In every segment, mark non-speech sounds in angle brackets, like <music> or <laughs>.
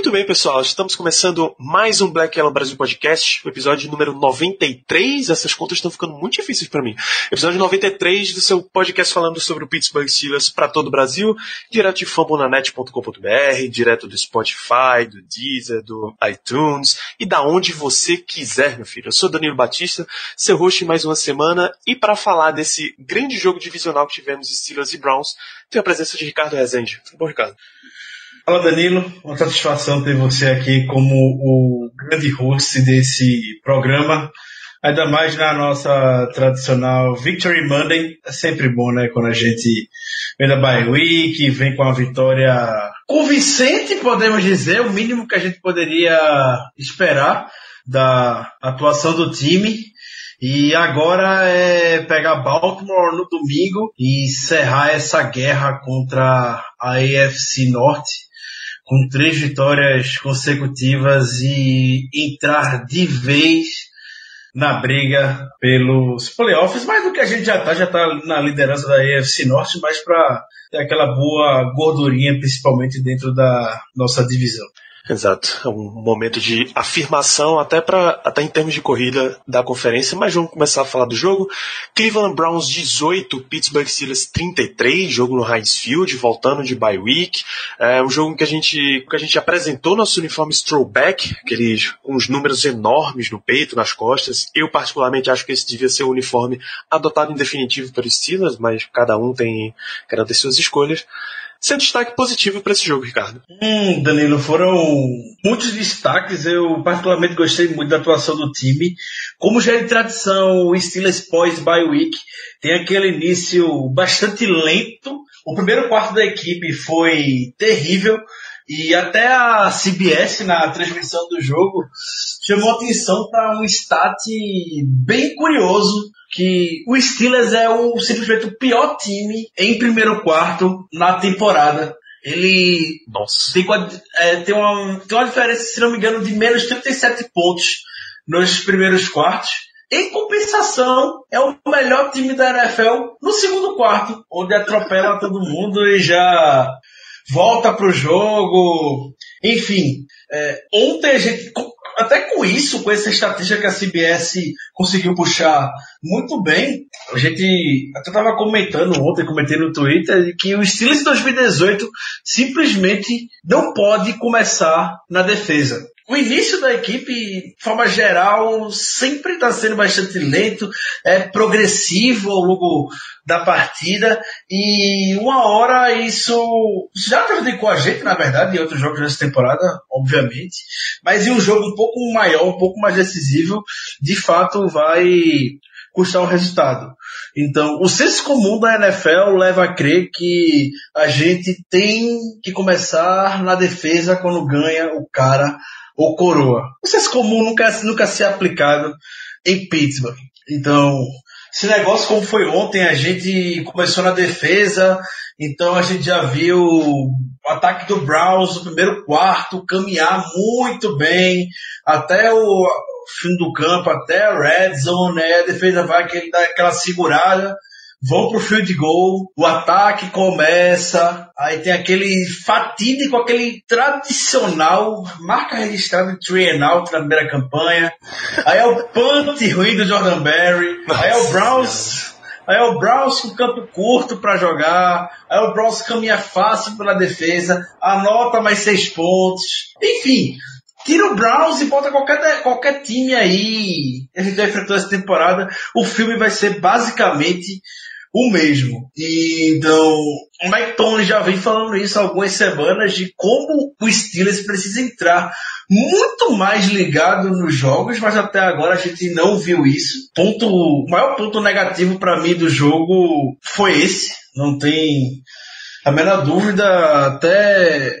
Muito bem, pessoal. Estamos começando mais um Black Yellow Brasil Podcast, o episódio número 93. Essas contas estão ficando muito difíceis para mim. Episódio 93 do seu podcast falando sobre o Pittsburgh Steelers para todo o Brasil, direto de fambonanet.com.br, direto do Spotify, do Deezer, do iTunes e da onde você quiser, meu filho. Eu sou Danilo Batista, seu host mais uma semana e para falar desse grande jogo divisional que tivemos Steelers e Browns, tenho a presença de Ricardo Rezende. Tudo bom, Ricardo? Fala Danilo, uma satisfação ter você aqui como o grande host desse programa, ainda mais na nossa tradicional Victory Monday. É sempre bom, né, quando a gente vem da bye week, vem com uma vitória convincente, podemos dizer, o mínimo que a gente poderia esperar da atuação do time. E agora é pegar Baltimore no domingo e encerrar essa guerra contra a AFC Norte com três vitórias consecutivas e entrar de vez na briga pelos playoffs, mais do que a gente já tá, já tá na liderança da AFC Norte, mas para ter aquela boa gordurinha, principalmente dentro da nossa divisão. Exato, é um momento de afirmação até para até em termos de corrida da conferência, mas vamos começar a falar do jogo. Cleveland Browns 18, Pittsburgh Steelers 33, jogo no Heinz Field, voltando de bye week. É um jogo que a gente que a gente apresentou nosso uniforme throwback, aqueles com os números enormes no peito, nas costas. Eu particularmente acho que esse devia ser o uniforme adotado em definitivo pelos Steelers, mas cada um tem cada um suas escolhas seu destaque positivo para esse jogo, Ricardo? Hum, Danilo, foram muitos destaques. Eu particularmente gostei muito da atuação do time. Como já é de tradição, o Steelers pós-bye week tem aquele início bastante lento. O primeiro quarto da equipe foi terrível. E até a CBS, na transmissão do jogo, chamou atenção para um stat bem curioso, que o Steelers é o, simplesmente o pior time em primeiro quarto na temporada. Ele Nossa. Tem, é, tem, uma, tem uma diferença, se não me engano, de menos 37 pontos nos primeiros quartos. Em compensação, é o melhor time da NFL no segundo quarto, onde atropela todo mundo e já volta pro jogo. Enfim, é, ontem a gente, até com isso, com essa estatística que a CBS conseguiu puxar muito bem, a gente até estava comentando ontem, comentei no Twitter, que o Steelers de 2018 simplesmente não pode começar na defesa. O início da equipe, de forma geral, sempre está sendo bastante lento, é progressivo ao longo da partida e uma hora isso já prejudicou a gente, na verdade, em outros jogos dessa temporada, obviamente, mas em um jogo um pouco maior, um pouco mais decisivo, de fato vai custar um resultado. Então, o senso comum da NFL leva a crer que a gente tem que começar na defesa quando ganha o cara ou coroa. O senso comum nunca, nunca ser aplicado em Pittsburgh. Então, esse negócio como foi ontem, a gente começou na defesa, então a gente já viu o ataque do Browns no primeiro quarto caminhar muito bem, até o fim do campo, até a red zone, né? a defesa vai dar aquela segurada, vão pro field goal, o ataque começa, aí tem aquele fatídico, aquele tradicional, marca registrada de three and out na primeira campanha, aí é o punt ruim do Jordan Berry, aí é o Browns, aí é o Browns com campo curto para jogar, aí o Browns caminha fácil pela defesa, anota mais seis pontos, enfim, Tira o Browns e bota qualquer, qualquer time aí. A gente já enfrentou essa temporada. O filme vai ser basicamente o mesmo. E, então, o Mike Tony já vem falando isso há algumas semanas de como o Steelers precisa entrar muito mais ligado nos jogos, mas até agora a gente não viu isso. Ponto, o maior ponto negativo para mim do jogo foi esse. Não tem a menor dúvida, até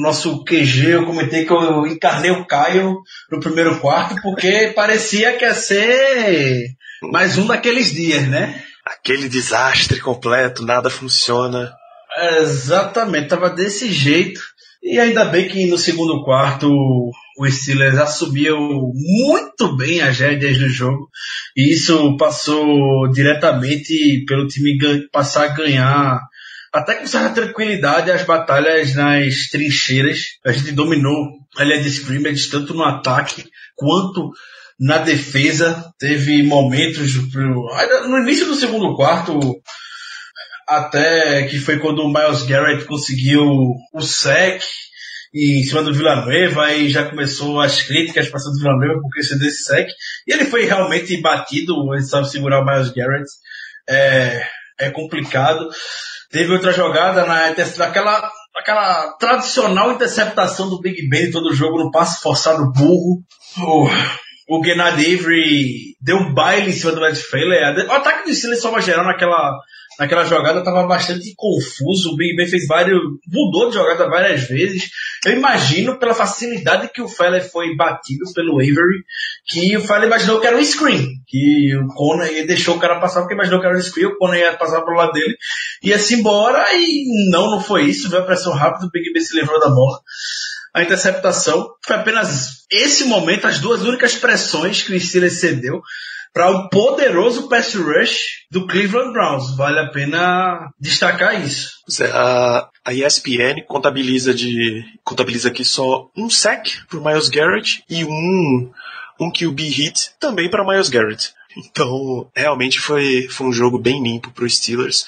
nosso QG, eu comentei que eu encarnei o Caio no primeiro quarto, porque parecia que ia ser mais um daqueles dias, né? Aquele desastre completo, nada funciona. Exatamente, tava desse jeito. E ainda bem que no segundo quarto o Steelers assumiu muito bem as rédeas do jogo. E isso passou diretamente pelo time passar a ganhar até com certa tranquilidade as batalhas nas trincheiras. A gente dominou a linha de scrimmage tanto no ataque quanto na defesa. Teve momentos no início do segundo quarto até que foi quando o Miles Garrett conseguiu o sec em cima do Villanueva e já começou as críticas para o Villanueva por causa desse sec. E ele foi realmente batido, ele sabe segurar o Miles Garrett. É, é complicado. Teve outra jogada na aquela aquela tradicional interceptação do Big Ben todo jogo no passe forçado burro. O Gennady Avery deu um baile em cima do Matt Failer. O ataque do Steelers só geral naquela naquela jogada estava bastante confuso. O Big Ben fez vários. mudou de jogada várias vezes. Eu imagino, pela facilidade que o Feller foi batido pelo Avery, que o Feller imaginou que era um screen. Que o Conan deixou o cara passar porque imaginou que era um screen, o Conan ia passar pro lado dele, ia-se embora e não, não foi isso. Veio a pressão rápida, o Big Ben se livrou da bola a interceptação. Foi apenas esse momento, as duas únicas pressões que o Steelers cedeu para o poderoso pass rush do Cleveland Browns. Vale a pena destacar isso. A, a ESPN contabiliza, de, contabiliza aqui só um sack para Miles Garrett e um, um QB hit também para Miles Garrett. Então, realmente foi, foi um jogo bem limpo para os Steelers.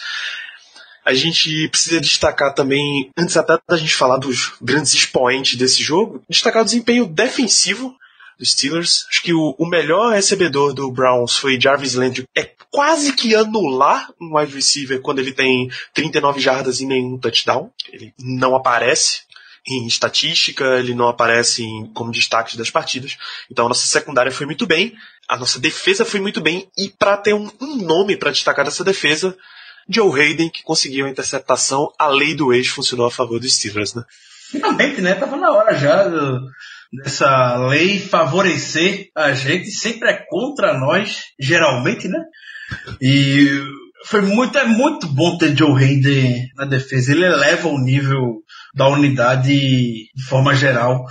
A gente precisa destacar também, antes até da gente falar dos grandes expoentes desse jogo, destacar o desempenho defensivo dos Steelers. Acho que o, o, melhor recebedor do Browns foi Jarvis Landry. É quase que anular um wide receiver quando ele tem 39 jardas e nenhum touchdown. Ele não aparece em estatística, ele não aparece em, como destaque das partidas. Então a nossa secundária foi muito bem, a nossa defesa foi muito bem, e para ter um, um nome para destacar dessa defesa, Joe Hayden, que conseguiu a interceptação, a lei do ex funcionou a favor dos Steelers, né? Finalmente, né? Tava na hora já dessa lei favorecer a gente, sempre é contra nós, geralmente, né? E foi muito, é muito bom ter Joe Hayden na defesa. Ele eleva o nível da unidade de forma geral.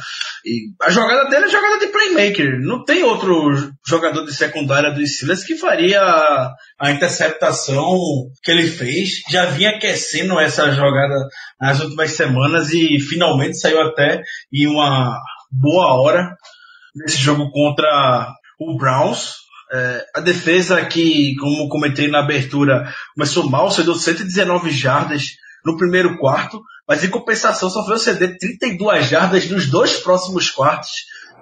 E a jogada dele é jogada de playmaker. Não tem outro jogador de secundária do Steelers que faria a interceptação que ele fez. Já vinha aquecendo essa jogada nas últimas semanas e finalmente saiu até em uma boa hora nesse jogo contra o Browns. É, a defesa que, como comentei na abertura, começou mal, cedeu 119 jardas no primeiro quarto, mas em compensação sofreu ceder 32 jardas nos dois próximos quartos,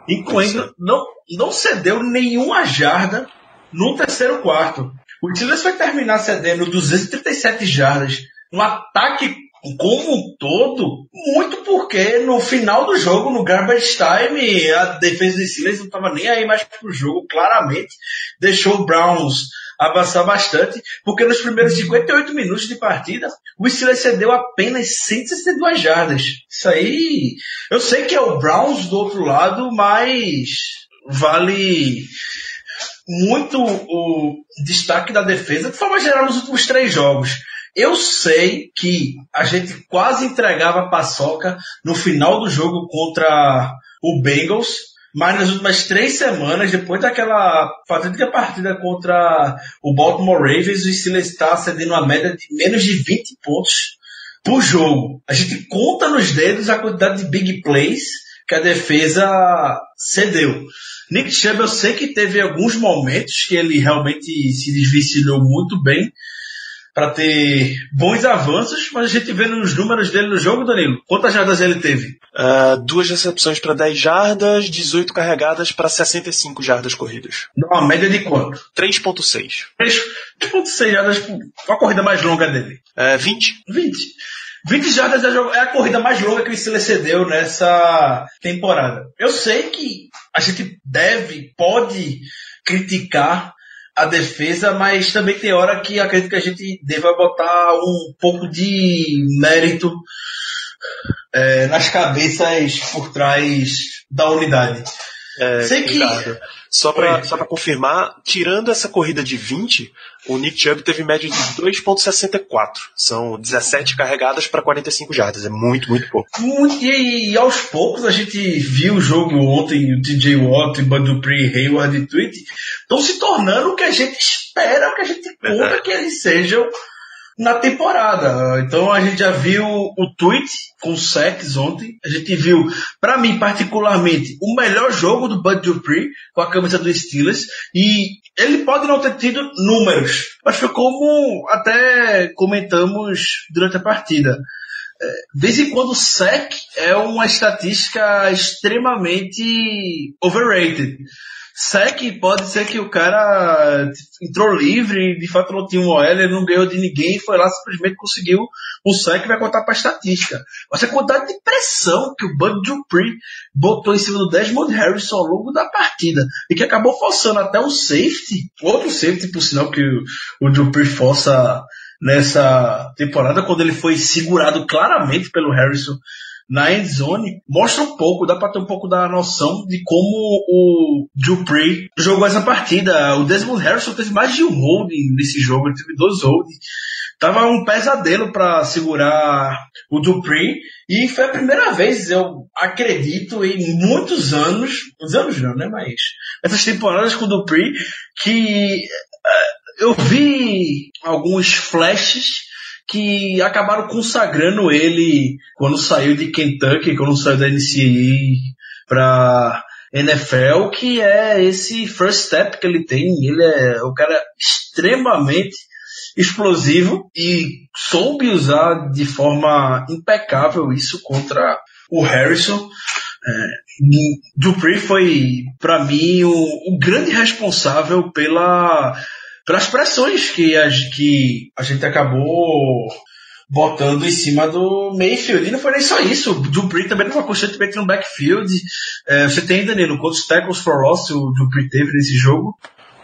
incluindo não, não cedeu nenhuma jarda no terceiro quarto. O Steelers vai terminar cedendo 237 jardas. Um ataque como um todo, muito porque no final do jogo, no garbage time, a defesa do Steelers não estava nem aí mais pro jogo, claramente deixou o Browns avançar bastante, porque nos primeiros 58 minutos de partida, o Steelers cedeu apenas 162 jardas. Isso aí, eu sei que é o Browns do outro lado, mas vale muito o destaque da defesa de forma geral nos últimos três jogos. Eu sei que a gente quase entregava a paçoca no final do jogo contra o Bengals, mas nas últimas três semanas, depois daquela fatídica partida contra o Baltimore Ravens, o Steelers está cedendo uma média de menos de 20 pontos por jogo. A gente conta nos dedos a quantidade de big plays que a defesa cedeu. Nick Chubb, eu sei que teve alguns momentos que ele realmente se desvencilhou muito bem, para ter bons avanços, mas a gente vê nos números dele no jogo, Danilo. Quantas jardas ele teve? Uh, duas recepções para 10 jardas, 18 carregadas para 65 jardas corridas. Uma média de quanto? 3.6. 3.6 jardas, qual a corrida mais longa dele? Uh, 20. 20. 20 jardas é a corrida mais longa que o Steelers cedeu nessa temporada. Eu sei que a gente deve, pode criticar a defesa, mas também tem hora que acredito que a gente deva botar um pouco de mérito é, nas cabeças por trás da unidade. É, Sei que- Ricardo, Só só pra confirmar, tirando essa corrida de 20, o Nick Chubb teve média de 2.64. São 17 carregadas para 45 jardas. É muito, muito pouco. Muito- e, e aos poucos a gente viu o jogo ontem, o TJ Watt, Bud Dupree, Hayward e Tweet estão se tornando o que a gente espera, o que a gente conta Verdade. que eles sejam na temporada. Então a gente já viu o Tweet com sacks ontem. A gente viu, pra mim particularmente, o melhor jogo do Bud Dupree com a camisa do Steelers e ele pode não ter tido números, mas foi como até comentamos durante a partida. Vez em quando o sec é uma estatística extremamente overrated. Sec pode ser que o cara entrou livre, de fato não tinha um OL, ele não ganhou de ninguém, foi lá simplesmente conseguiu um sec vai contar para estatística. Mas a quantidade de pressão que o Bud Dupree botou em cima do Desmond Harrison ao longo da partida e que acabou forçando até o safety, outro safety por sinal que o, o Dupree força nessa temporada, quando ele foi segurado claramente pelo Harrison na end zone, mostra um pouco, dá para ter um pouco da noção de como o Dupree jogou essa partida. O Desmond Harrison teve mais de um holding nesse jogo, ele teve dois holding. Tava um pesadelo para segurar o Dupree e foi a primeira vez, eu acredito, em muitos anos, os anos não, né, mas essas temporadas com o Dupree, que eh, eu vi alguns flashes que acabaram consagrando ele quando saiu de Kentucky, quando saiu da NCAA para NFL, que é esse first step que ele tem. Ele é o cara extremamente explosivo e soube usar de forma impecável isso contra o Harrison. É, Dupree foi, para mim, o, o grande responsável pela pelas pressões que a, que a gente acabou botando em cima do Mayfield. E não foi nem só isso. O Dupree também estava constantemente no backfield. É, você tem, Danilo, quantos tackles for loss o Dupree teve nesse jogo?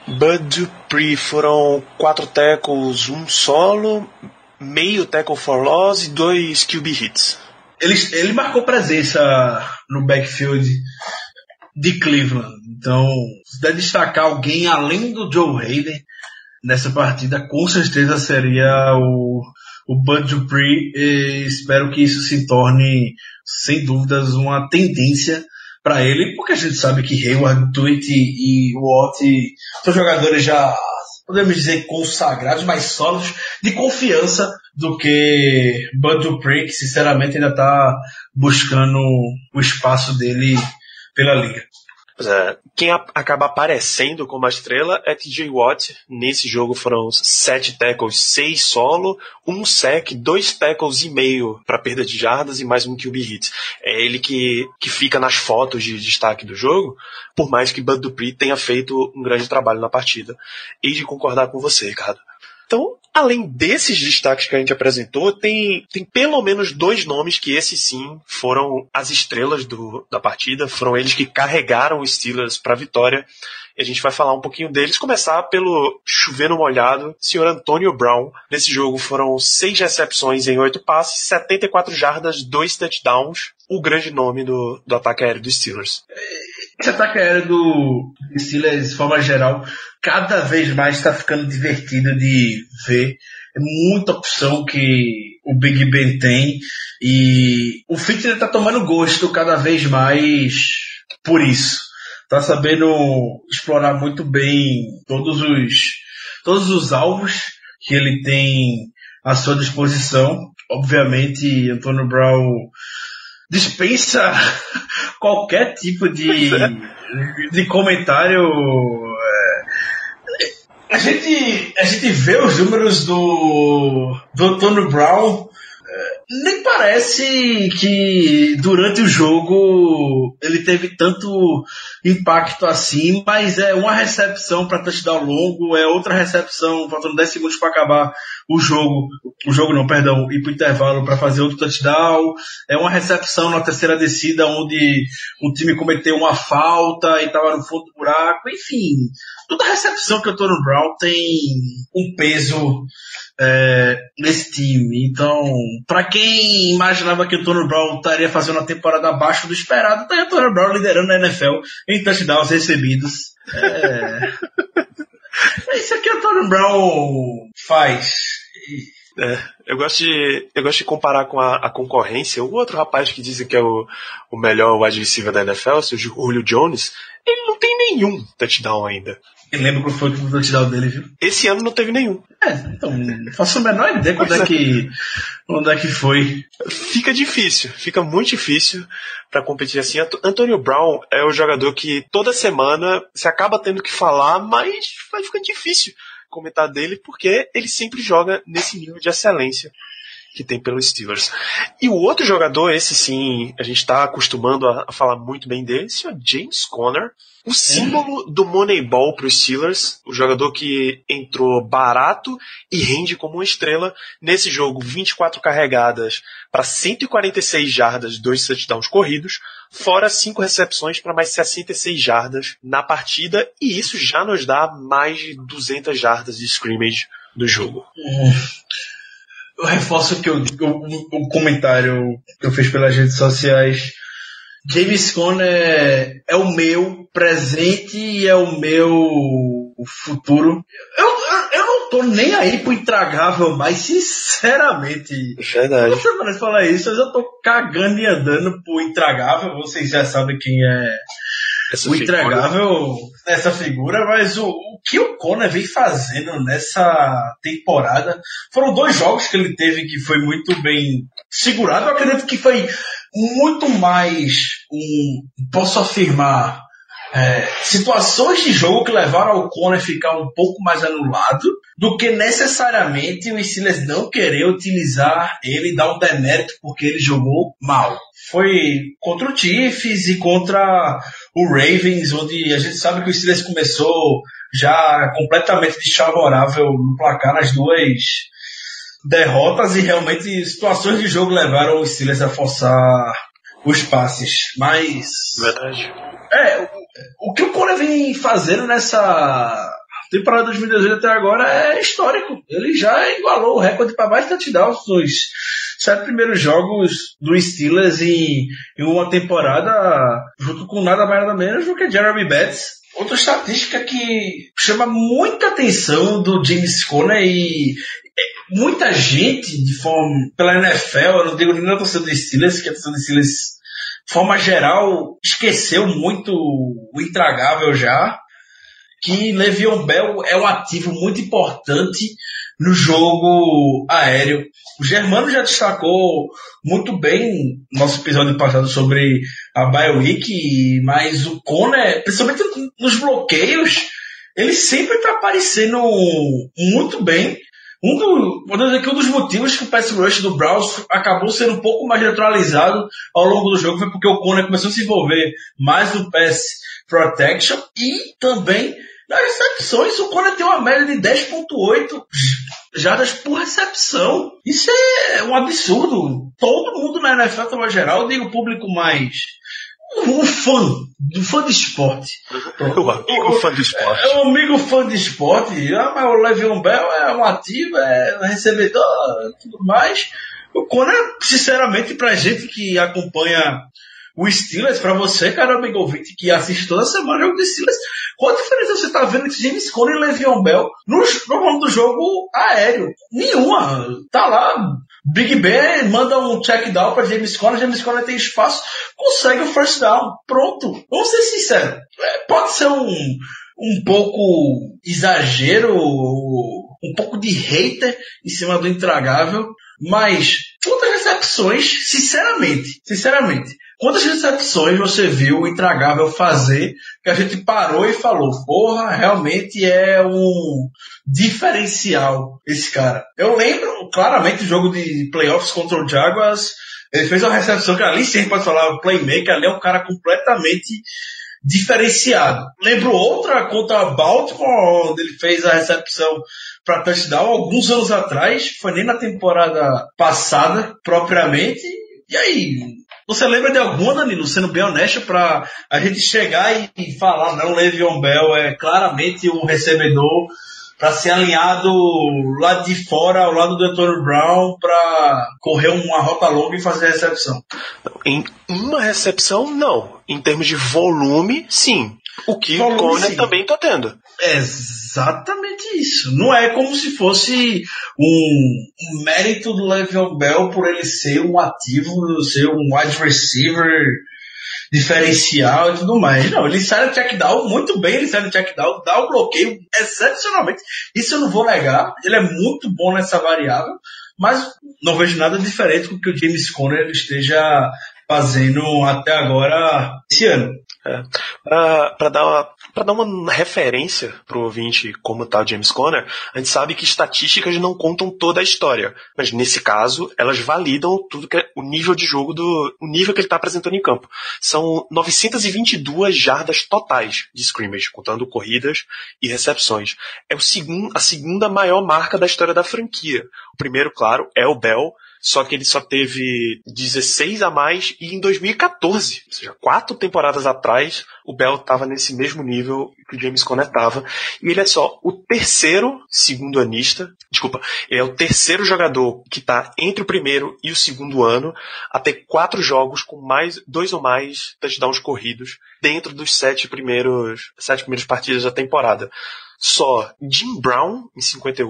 Bud Dupree foram quatro tackles, um solo, meio tackle for loss e dois QB hits. Ele, ele marcou presença no backfield de Cleveland. Então, se der destacar alguém além do Joe Hayden nessa partida, com certeza seria o, o Bud Dupree. E espero que isso se torne, sem dúvidas, uma tendência para ele, porque a gente sabe que Hayward, Tweet e Watt são jogadores já, podemos dizer, consagrados, mais sólidos, de confiança do que Bud Dupree, que sinceramente ainda está buscando o espaço dele pela liga. É, quem acaba aparecendo como a estrela é TJ Watt. Nesse jogo foram sete tackles, seis solo, um sec, dois tackles e meio para perda de jardas e mais um QB hit. É ele que, que fica nas fotos de destaque do jogo, por mais que Bud Dupree tenha feito um grande trabalho na partida. E de concordar com você, Ricardo. Então, além desses destaques que a gente apresentou, tem, tem pelo menos dois nomes que esses sim foram as estrelas do, da partida, foram eles que carregaram os Steelers para a vitória. E a gente vai falar um pouquinho deles. Começar pelo chovendo molhado, senhor Antônio Brown. Nesse jogo foram seis recepções em oito passes, 74 jardas, dois touchdowns. O grande nome do, do ataque aéreo dos Steelers. Esse ataque aéreo do Steelers, de forma geral, cada vez mais está ficando divertido de ver. É muita opção que o Big Ben tem e o Fitner está tomando gosto cada vez mais por isso. Tá sabendo explorar muito bem todos os todos os alvos que ele tem à sua disposição. Obviamente, Antônio Brown dispensa <laughs> qualquer tipo de, de comentário. É, A gente, a gente vê os números do, do Antônio Brown. Nem parece que durante o jogo ele teve tanto impacto assim, mas é uma recepção para touchdown longo, é outra recepção faltando 10 segundos para acabar o jogo, o jogo não, perdão, ir para o intervalo para fazer outro touchdown, é uma recepção na terceira descida onde um time cometeu uma falta e estava no fundo do buraco, enfim, toda recepção que o Antônio Brown tem um peso é, nesse time. Então, para quem imaginava que o Tony Brown estaria fazendo uma temporada abaixo do esperado, tá o Tony Brown liderando a NFL em touchdowns recebidos. É... é isso aqui o Tony Brown faz. É, eu gosto de eu gosto de comparar com a, a, concorrência. O outro rapaz que dizem que é o, o melhor wide receiver da NFL, o Julio Jones, ele não tem nenhum touchdown ainda. Eu lembro qual foi o touchdown dele, viu? Esse ano não teve nenhum. É, então, faço a menor ideia quando é, que, onde é que foi. Fica difícil, fica muito difícil para competir assim. Antônio Brown é o jogador que toda semana se acaba tendo que falar, mas vai ficar difícil comentar dele porque ele sempre joga nesse nível de excelência que tem pelos Steelers. E o outro jogador, esse sim, a gente está acostumando a, falar muito bem dele, é o James Conner, o símbolo do Moneyball para os Steelers, o jogador que entrou barato e rende como uma estrela nesse jogo, 24 carregadas para 146 jardas, dois touchdowns corridos, fora cinco recepções para mais 66 jardas na partida, e isso já nos dá mais de 200 jardas de scrimmage do jogo. Hum eu reforço que o, o, o comentário que eu fiz pelas redes sociais. James Conner é o meu presente e é o meu futuro. Eu, eu, eu não tô nem aí pro intragável, mas sinceramente. Verdade. Você parece falar isso, eu tô cagando e andando pro intragável. Vocês já sabem quem é essa o figura. intragável, essa figura, mas o, o que o Conor vem fazendo nessa temporada foram dois jogos que ele teve que foi muito bem segurado. Eu acredito que foi muito mais um, posso afirmar, é, situações de jogo que levaram ao Conor ficar um pouco mais anulado do que necessariamente o Steelers não querer utilizar ele e dar um demérito porque ele jogou mal. Foi contra o Chiefs e contra o Ravens, onde a gente sabe que o Steelers começou já completamente desfavorável no placar nas duas derrotas e realmente situações de jogo levaram o Steelers a forçar os passes. Mas. Verdade. É, o, que o Cora vem fazendo nessa temporada 2018 até agora é histórico. Ele já igualou o recorde para mais touchdowns nos sete primeiros jogos do Steelers em, em uma temporada, junto com nada mais nada menos do que Jeremy Betts. Outra estatística que chama muita atenção do James Conner e muita gente de forma pela NFL, eu não digo nem na torcida do Steelers, que a torcida do Steelers, forma geral, esqueceu muito o intragável já que Le'Veon Bell é um ativo muito importante no jogo aéreo. O Germano já destacou muito bem no nosso episódio passado sobre a Bioweek, mas o Conner, principalmente nos bloqueios, ele sempre está aparecendo muito bem. Um, do, vou dizer que um dos motivos que o pass rush do Browns acabou sendo um pouco mais neutralizado ao longo do jogo foi porque o Conner começou a se envolver mais no pass protection e também nas recepções, o Conner tem uma média de 10.8 jardas por recepção. Isso é um absurdo. Todo mundo na NFL, de geral, digo público mais um fã, um fã de esporte. <laughs> O amigo fã de esporte. É um amigo fã de esporte. Ah, mas o Le'Veon Bell é um ativo, é um recebedor, tudo mais. O Conor, sinceramente, pra gente que acompanha o Steelers, pra você, cara, amigo ouvinte, que assiste toda semana o jogo do Steelers, qual a diferença você tá vendo entre James Conner e Le'Veon Bell no, no nome do jogo aéreo? Nenhuma. Tá lá, Big Ben manda um check down para James Conner, James Conner tem espaço, consegue o first down. Pronto. Vamos ser sinceros. É, pode ser um, um pouco exagero, um pouco de hater em cima do intragável, mas quantas recepções, sinceramente, sinceramente, Quantas recepções você viu o Intragável fazer que a gente parou e falou, porra, realmente é um diferencial esse cara. Eu lembro claramente jogo de playoffs contra o Jaguars, ele fez uma recepção que ali sim pode falar, o playmaker ali é um cara completamente diferenciado. Lembro outra contra a Baltimore, onde ele fez a recepção para touchdown alguns anos atrás, foi nem na temporada passada propriamente. E aí, você lembra de alguma, Danilo, sendo bem honesto, para a gente chegar e, falar, não, Le'Veon Bell é claramente um recebedor para ser alinhado lá de fora, ao lado do Antônio Brown, para correr uma rota longa e fazer a recepção. Em uma recepção, não. Em termos de volume, sim. O que o Conner também tá tendo. É exatamente isso. Não é como se fosse um, um mérito do Le'Veon Bell por ele ser um ativo, ser um wide receiver diferencial e tudo mais. Não, ele sai no check down muito bem, ele sai no check down, dá o bloqueio excepcionalmente. Isso eu não vou negar. Ele é muito bom nessa variável, mas não vejo nada diferente com o que o James Conner esteja fazendo até agora esse ano. É. Para dar, uma, dar uma referência pro ouvinte como tá o James Conner, a gente sabe que estatísticas não contam toda a história, mas nesse caso elas validam tudo que é o nível de jogo do o nível que ele está apresentando em campo. São 922 jardas totais de scrimmage, contando corridas e recepções. É o segundo, a segunda maior marca da história da franquia. O primeiro, claro, é o Bell só que ele só teve 16 a mais e em 2014, ou seja, quatro temporadas atrás, o Bell estava nesse mesmo nível que o James Conner estava. E ele é só o terceiro segundo anista, desculpa, ele é o terceiro jogador que está entre o primeiro e o segundo ano a ter quatro jogos com mais dois ou mais touchdowns corridos dentro dos sete primeiros sete primeiras partidas da temporada. Só Jim Brown em 58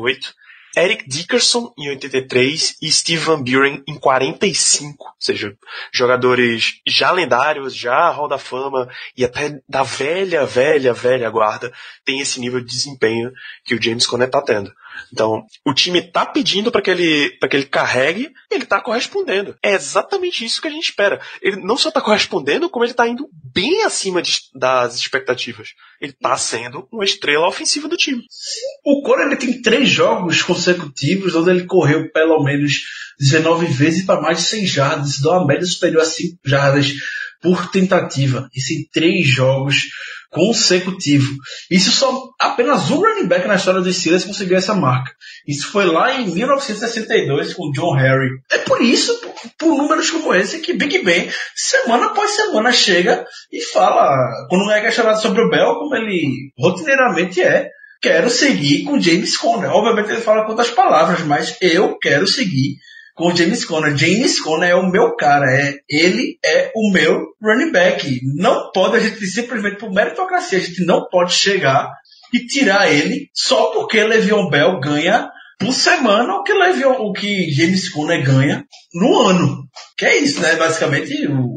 Eric Dickerson em 83 e Steve Van Buren em 45. Ou seja, jogadores já lendários, já Hall da Fama e até da velha, velha, velha guarda tem esse nível de desempenho que o James Conner tá tendo. Então, o time tá pedindo para que ele para que ele carregue, ele tá correspondendo. É exatamente isso que a gente espera. Ele não só tá correspondendo, como ele tá indo bem acima de, das expectativas. Ele tá sendo uma estrela ofensiva do time. O Cora ele tem três jogos consecutivos onde ele correu pelo menos 19 vezes para mais de 100 jardas, dá uma média superior a 5 jardas por tentativa. Isso em três jogos consecutivo. Isso só apenas um running back na história dos Steelers conseguiu essa marca. Isso foi lá em 1962 com John Harry. É por isso, por, por números como esse, que Big Ben, semana após semana, chega e fala, quando é questionado sobre o Bell, como ele rotineiramente é, quero seguir com James Conner. Obviamente ele fala com outras palavras, mas eu quero seguir com James Conner. James Conner é o meu cara, é, ele é o meu running back. Não pode a gente simplesmente por meritocracia, a gente não pode chegar e tirar ele só porque Le'Veon Bell ganha por semana o que Le'Veon, o que James Conner ganha no ano. Que é isso, né? Basicamente o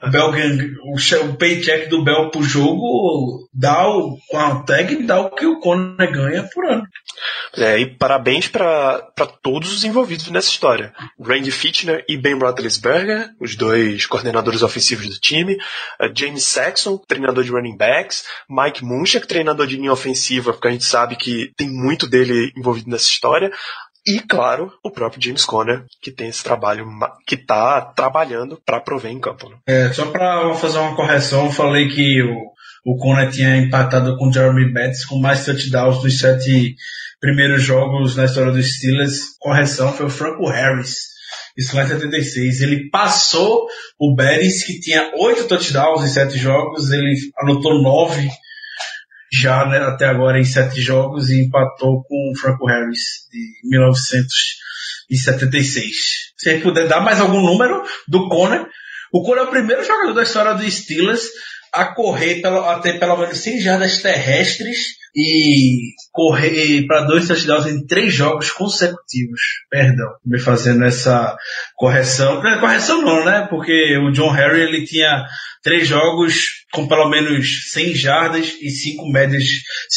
Bell, o, paycheck do Bell por jogo dá o, com a tag dá o que o Conner ganha por ano. É, e parabéns para todos os envolvidos nessa história. Randy Fitchner e Ben Roethlisberger, os dois coordenadores ofensivos do time, uh, James Saxon, treinador de running backs, Mike Munchak, treinador de linha ofensiva, porque a gente sabe que tem muito dele envolvido nessa história, e, claro, o próprio James Conner, que tem esse trabalho, que está trabalhando para prover em campo. Né? É, só para fazer uma correção, eu falei que o, o Conner tinha empatado com o Jeremy Betts com mais touchdowns dos sete primeiros jogos na história dos Steelers. Correção, foi o Franco Harris. Isso lá em 76. Ele passou o Betts, que tinha oito touchdowns em sete jogos. Ele anotou nove já né, até agora em sete jogos e empatou com o Franco Harris de 1976. Se ele puder dar mais algum número do Conner, o Conner é o primeiro jogador da história dos Steelers a correr pela, a ter pelo menos 100 jardas terrestres e correr para dois touchdowns em três jogos consecutivos. Perdão, me fazendo essa correção. Não, correção não, né? Porque o John Harry ele tinha três jogos com pelo menos 100 jardas e cinco médias,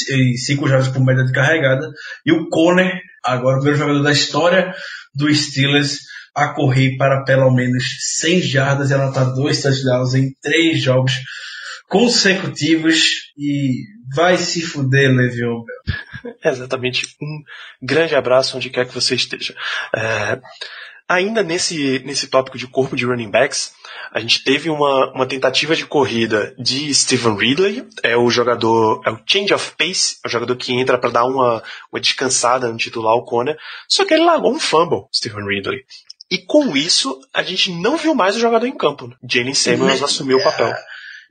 e cinco jardas por média de carregada. E o Conner, agora o primeiro jogador da história do Steelers, a correr para pelo menos 100 jardas e anotar dois touchdowns em três jogos consecutivos e vai se fuder, Le'Veon Bell. <laughs> Exatamente. Um grande abraço onde quer que você esteja. É, ainda nesse, nesse tópico de corpo de running backs, a gente teve uma, uma tentativa de corrida de Steven Ridley, é o jogador, é o change of pace, é o jogador que entra para dar uma, uma descansada no titular o Conner, só que ele largou um fumble, Steven Ridley. E com isso, a gente não viu mais o jogador em campo. Jalen Samuels assumiu o papel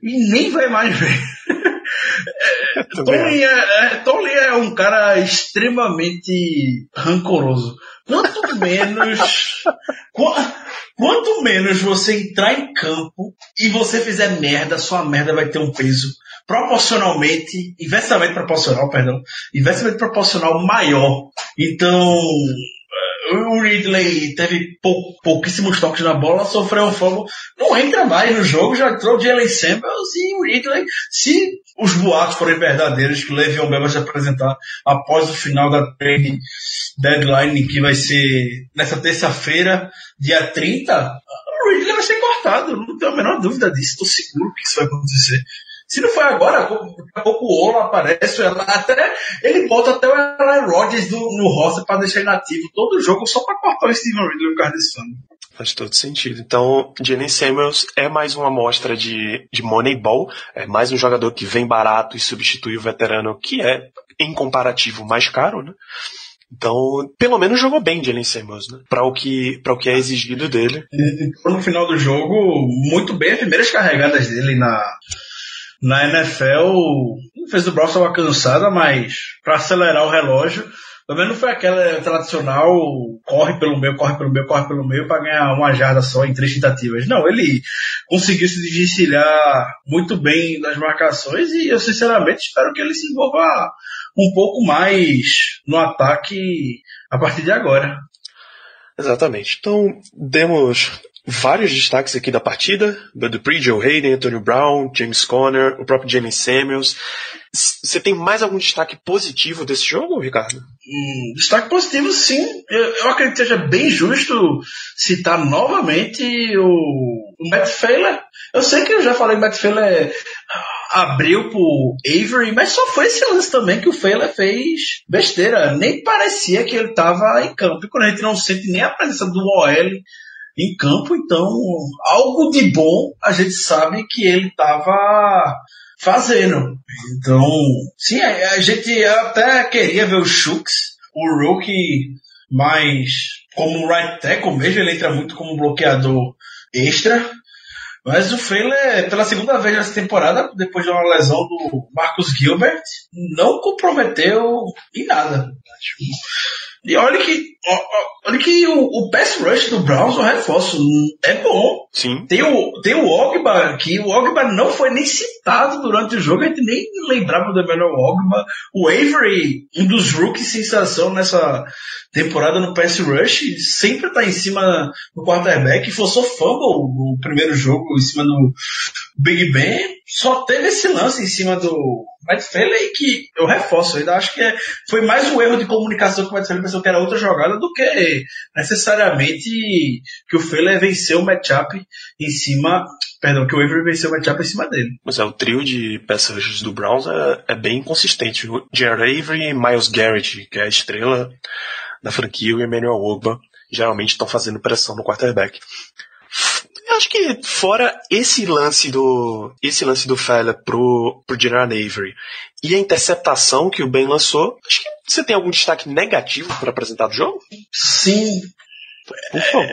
e nem vai mais ver. <laughs> <laughs> Tony é, é, é um cara extremamente rancoroso. Quanto <laughs> menos. qu- quanto menos você entrar em campo e você fizer merda, sua merda vai ter um peso proporcionalmente, inversamente proporcional, perdão, inversamente proporcional maior. Então, eh, o Ridley teve pou- pouquíssimos toques na bola, sofreu um fumble, não entra mais no jogo, já entrou o Jalen Samuels e o Ridley, se os boatos forem verdadeiros que Le'Veon Bell vai se apresentar após o final da trade deadline, que vai ser nessa terça-feira, dia 30, o Ridley vai ser cortado, não tenho a menor dúvida disso, estou seguro que isso vai acontecer. Se não for agora, daqui a pouco o Olo aparece, até, ele bota até o Aaron Rodgers do- no roster para deixar inativo todo o jogo só para cortar o Steven Ridley no causa. Faz todo sentido. Então, Jalen Samuels é mais uma amostra de, de Moneyball, é mais um jogador que vem barato e substitui o veterano, que é, em comparativo, mais caro, né? Então, pelo menos jogou bem Jalen Samuels, né? Para o que para o que é exigido dele. Então, no final do jogo, muito bem as primeiras carregadas dele na, na NFL. Fez o Browns uma cansada, mas para acelerar o relógio, também não foi aquela tradicional corre pelo meio, corre pelo meio, corre pelo meio para ganhar uma jarda só em três tentativas. Não, ele conseguiu se desvencilhar muito bem das marcações e eu sinceramente espero que ele se envolva um pouco mais no ataque a partir de agora. Exatamente. Então, demos vários destaques aqui da partida. Bud Dupree, Hayden, Antonio Brown, James Conner, o próprio Jalen Samuels. Você tem mais algum destaque positivo desse jogo, Ricardo? Hum, destaque positivo, sim. Eu, eu acredito que seja bem justo citar novamente o, o Matt Failer. Eu sei que eu já falei que Matt Failer abriu pro Avery, mas só foi esse lance também que o Failer fez besteira. Nem parecia que ele estava em campo. E quando a gente não sente nem a presença do OL em campo, então algo de bom a gente sabe que ele estava fazendo. Então, sim, a, gente até queria ver o Shooks, o rookie, mas como right tackle mesmo, ele entra muito como bloqueador extra. Mas o Failer, pela segunda vez nessa temporada, depois de uma lesão do Marcus Gilbert, não comprometeu em nada. E olha que, olha que o, o pass rush do Browns, eu reforço, é bom. Sim. Tem o, tem o Ogba aqui, o Ogba não foi nem citado durante o jogo, a gente nem lembrava do Emmanuel Ogba. O Avery, um dos rookies sensação nessa temporada no pass rush, sempre tá em cima do quarterback, forçou fumble no primeiro jogo em cima do Big Ben, só teve esse lance em cima do Matt Failer que eu reforço, ainda acho que é, foi mais um erro de comunicação que o Matt Failer pensou que era outra jogada do que necessariamente que o Failer venceu o matchup em cima, perdão, que o Avery venceu o matchup em cima dele. Mas é, o trio de rushes do Browns é, é bem consistente. O Jared Avery e Miles Garrett, que é a estrela da franquia, e o Emmanuel Ogba, geralmente estão fazendo pressão no quarterback. Eu acho que fora esse lance do esse lance do Fela pro, pro Gerard Avery e a interceptação que o Ben lançou, acho que você tem algum destaque negativo para apresentar do jogo? Sim, Por favor.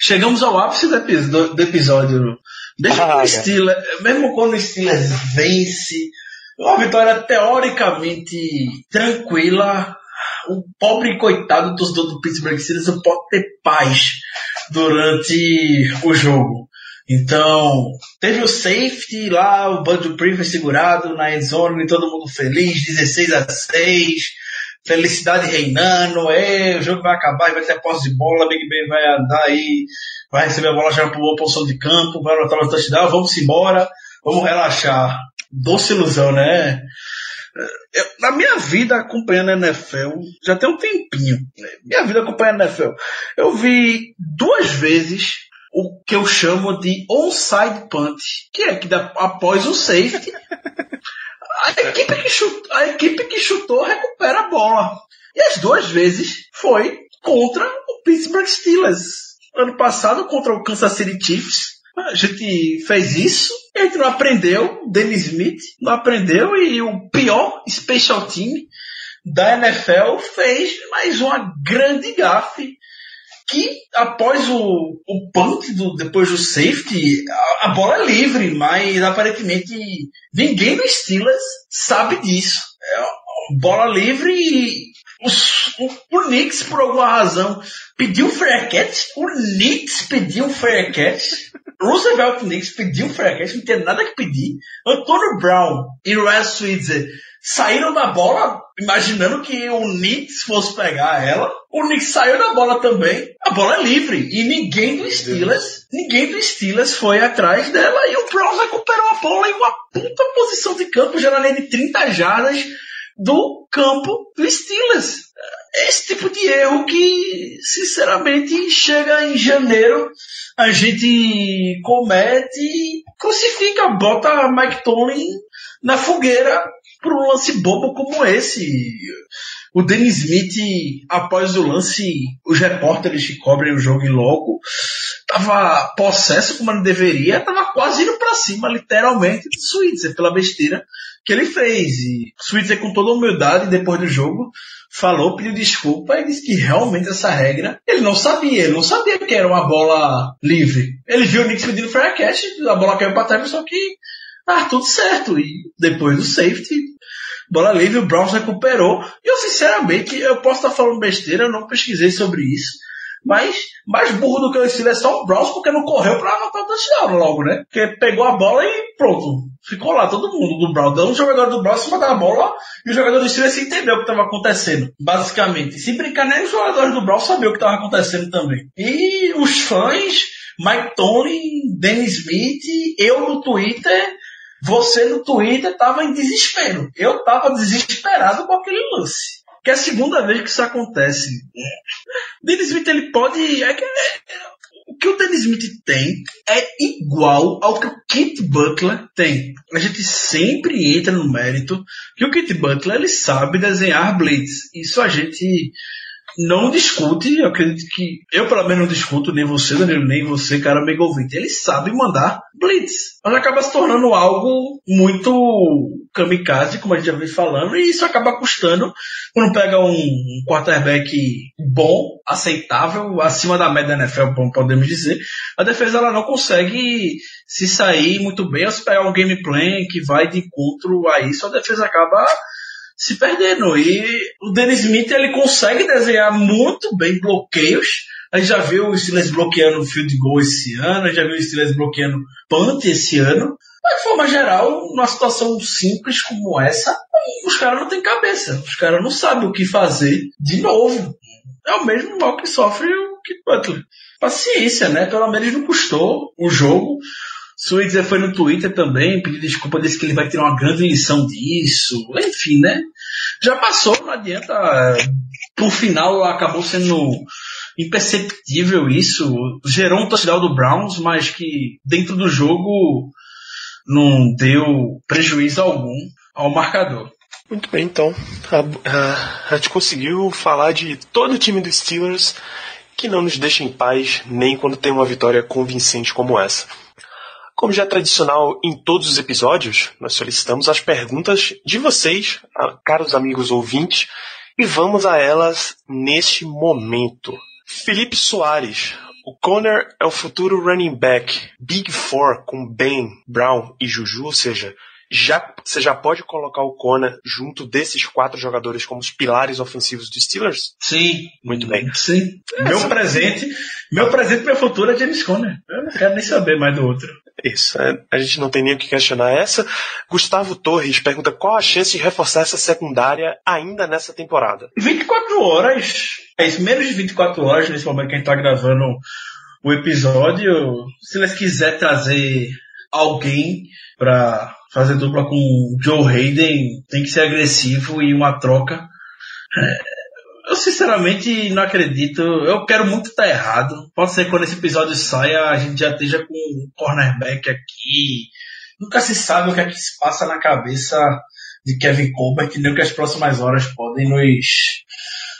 chegamos ao ápice do, epi- do- do episódio. Deixa Ah, é. Steelers, mesmo quando o Steelers vence, uma vitória teoricamente tranquila, o pobre coitado torcedor do Pittsburgh Steelers não pode ter paz durante o jogo. Então, teve o safety lá, o Bud Dupree foi segurado na endzone, todo mundo feliz, 16 a 6, felicidade reinando, é, o jogo vai acabar, vai ter posse de bola, Big Ben vai andar aí, vai receber a bola já para boa posição de campo, vai anotar no touchdown, vamos embora, vamos relaxar. Doce ilusão, né? Eu- na minha vida acompanhando a NFL, já tem um tempinho, né? minha vida acompanhando a NFL, eu vi duas vezes o que eu chamo de onside punt, que é que dá, após o safety, a equipe, que chutou, a equipe que chutou recupera a bola. E as duas vezes foi contra o Pittsburgh Steelers. Ano passado contra o Kansas City Chiefs. A gente fez isso a gente não aprendeu. Dennis Smith não aprendeu e o pior special team da NFL fez mais uma grande gafe que após o, o punt, do, depois do safety, a, a bola é livre, mas aparentemente ninguém do Steelers sabe disso. É bola livre e o, o, o Knicks, por alguma razão, pediu fair catch. O Knicks pediu fair catch. Roosevelt Knicks pediu fair catch, não tem nada que pedir. Antônio Brown e Ryan Switzer saíram da bola imaginando que o Knicks fosse pegar ela. O Knicks saiu da bola também. A bola é livre. E ninguém do Steelers, ninguém do Steelers foi atrás dela. E o Brown recuperou a bola em uma puta posição de campo, já na linha de 30 jardas do campo do Steelers. Esse tipo de erro que, sinceramente, chega em janeiro, a gente comete crucifica, bota Mike Tomlin na fogueira por um lance bobo como esse. O Dennis Smith, após o lance, os repórteres que cobrem o jogo em logo, tava possesso como ele deveria, tava quase indo para cima, literalmente, de Switzer, pela besteira que ele fez. E Switzer, com toda humildade, depois do jogo, falou, pediu desculpa e disse que realmente essa regra ele não sabia. Ele não sabia que era uma bola livre. Ele viu o Knicks pedindo fair catch, a bola caiu para trás, só que ah, tudo certo. E depois do safety, bola livre, o Browns recuperou. E eu, sinceramente, eu posso estar falando besteira, eu não pesquisei sobre isso. Mas mais burro do que o Steelers é só o Browns porque não correu para anotar o touchdown logo, né? Porque pegou a bola e pronto. Ficou lá todo mundo do Browns. Um jogador do Browns cima da bola e o jogador do Steelers entendeu o que estava acontecendo. Basicamente. Se brincar, nem os jogadores do Browns sabiam o que estava acontecendo também. E os fãs, Mike Tony, Dennis Smith, eu no Twitter, você no Twitter tava em desespero. Eu tava desesperado com aquele lance que é a segunda vez que isso acontece. Dennis Smith ele pode. É que, o que o Dennis Smith tem é igual ao que o Kit Butler tem. A gente sempre entra no mérito que o Kit Butler ele sabe desenhar blitz. Isso a gente não discute, eu acredito que eu pelo menos não discuto, nem você, Danilo, nem você, cara amigo ouvinte. Ele sabe mandar blitz. Mas acaba se tornando algo muito kamikaze, como a gente já vem falando, e isso acaba custando quando pega um quarterback bom, aceitável, acima da média da NFL, podemos dizer, a defesa ela não consegue se sair muito bem, ou se pegar um game plan que vai de encontro a isso, a defesa acaba se perdendo. E o Dennis Smith ele consegue desenhar muito bem bloqueios. A gente já viu o Steelers bloqueando field goal esse ano, a gente já viu o Steelers bloqueando punt esse ano. Mas, de forma geral, numa situação simples como essa, os caras não têm cabeça. Os caras não sabem o que fazer de novo. É o mesmo mal que sofre o Kit Butler. Paciência, né? Pelo menos não custou o jogo. Switzer foi no Twitter também, pediu desculpa, disse que ele vai tirar uma grande lição disso. Enfim, né? Já passou, não adianta. Por final acabou sendo imperceptível isso. Gerou um touchdown do Browns, mas que dentro do jogo não deu prejuízo algum ao marcador. Muito bem, então. A, a, gente conseguiu falar de todo o time dos Steelers que não nos deixa em paz nem quando tem uma vitória convincente como essa. Como já é tradicional em todos os episódios, nós solicitamos as perguntas de vocês, caros amigos ouvintes, e vamos a elas neste momento. Felipe Soares, o Conner é o futuro running back Big Four com Ben, Brown e Juju, ou seja, já, você já pode colocar o Conner junto desses quatro jogadores como os pilares ofensivos dos Steelers? Sim. Muito bem. Sim. meu presente, meu presente para o futuro é James Conner. Eu não quero nem saber mais do outro. Isso, é, a gente não tem nem o que questionar essa. Gustavo Torres pergunta qual a chance de reforçar essa secundária ainda nessa temporada. 24 horas, é isso, menos de 24 horas nesse momento que a gente está gravando o episódio. Se eles quiser trazer alguém para fazer dupla com Joe Hayden, tem que ser agressivo e uma troca. É, eu sinceramente não acredito. Eu quero muito estar errado. Pode ser que quando esse episódio saia a gente já esteja com um cornerback aqui. Nunca se sabe o que é que se passa na cabeça de Kevin Colbert, nem o que as próximas horas podem nos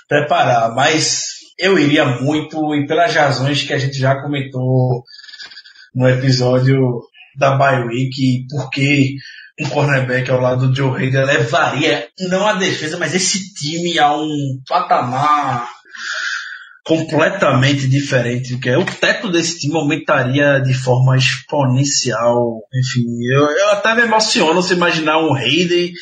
preparar. Mas eu iria muito, e pelas razões que a gente já comentou no episódio da Bye Week, porque um cornerback ao lado do Joe Hayden levaria não a defesa, mas esse time a um patamar completamente diferente, que é o teto desse time aumentaria de forma exponencial. Enfim, eu, eu até me emociono se imaginar um Hayden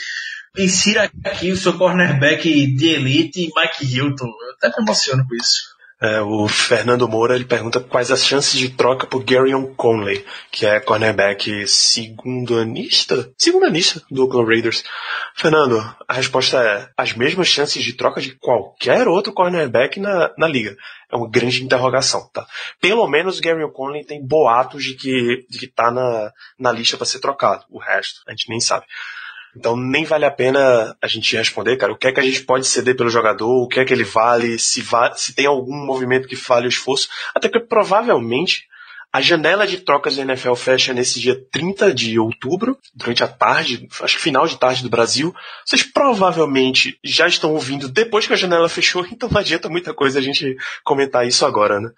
insira aqui o seu cornerback de elite, Mike Hilton. Eu até me emociono com isso. É, o Fernando Moura ele pergunta quais as chances de troca por Garyon Conley, que é cornerback segundo anista, segundo anista do Oakland Raiders. Fernando, a resposta é as mesmas chances de troca de qualquer outro cornerback na, na liga. É uma grande interrogação, tá? Pelo menos o Garyon Conley tem boatos de que, de que tá na, na lista para ser trocado. O resto, a gente nem sabe. Então nem vale a pena a gente responder, cara, o que é que a gente pode ceder pelo jogador, o que é que ele vale, se, va se tem algum movimento que fale o esforço, até que provavelmente a janela de trocas da NFL fecha nesse dia 30 de outubro, durante a tarde, acho que final de tarde do Brasil. Vocês provavelmente já estão ouvindo depois que a janela fechou, <laughs> então não adianta muita coisa a gente comentar isso agora, né?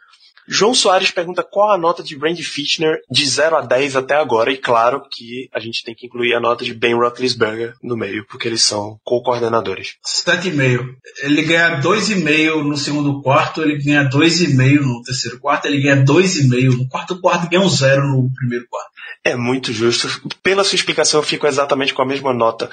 João Soares pergunta qual a nota de Randy Fitchner de 0 a 10 até agora, e claro que a gente tem que incluir a nota de Ben Roethlisberger no meio, porque eles são co-coordenadores. 7,5. Ele ganha 2,5 no segundo quarto, ele ganha 2,5 no terceiro quarto, ele ganha 2,5 no quarto quarto, ganha um 0 no primeiro quarto. É muito justo. Pela sua explicação, eu fico exatamente com a mesma nota.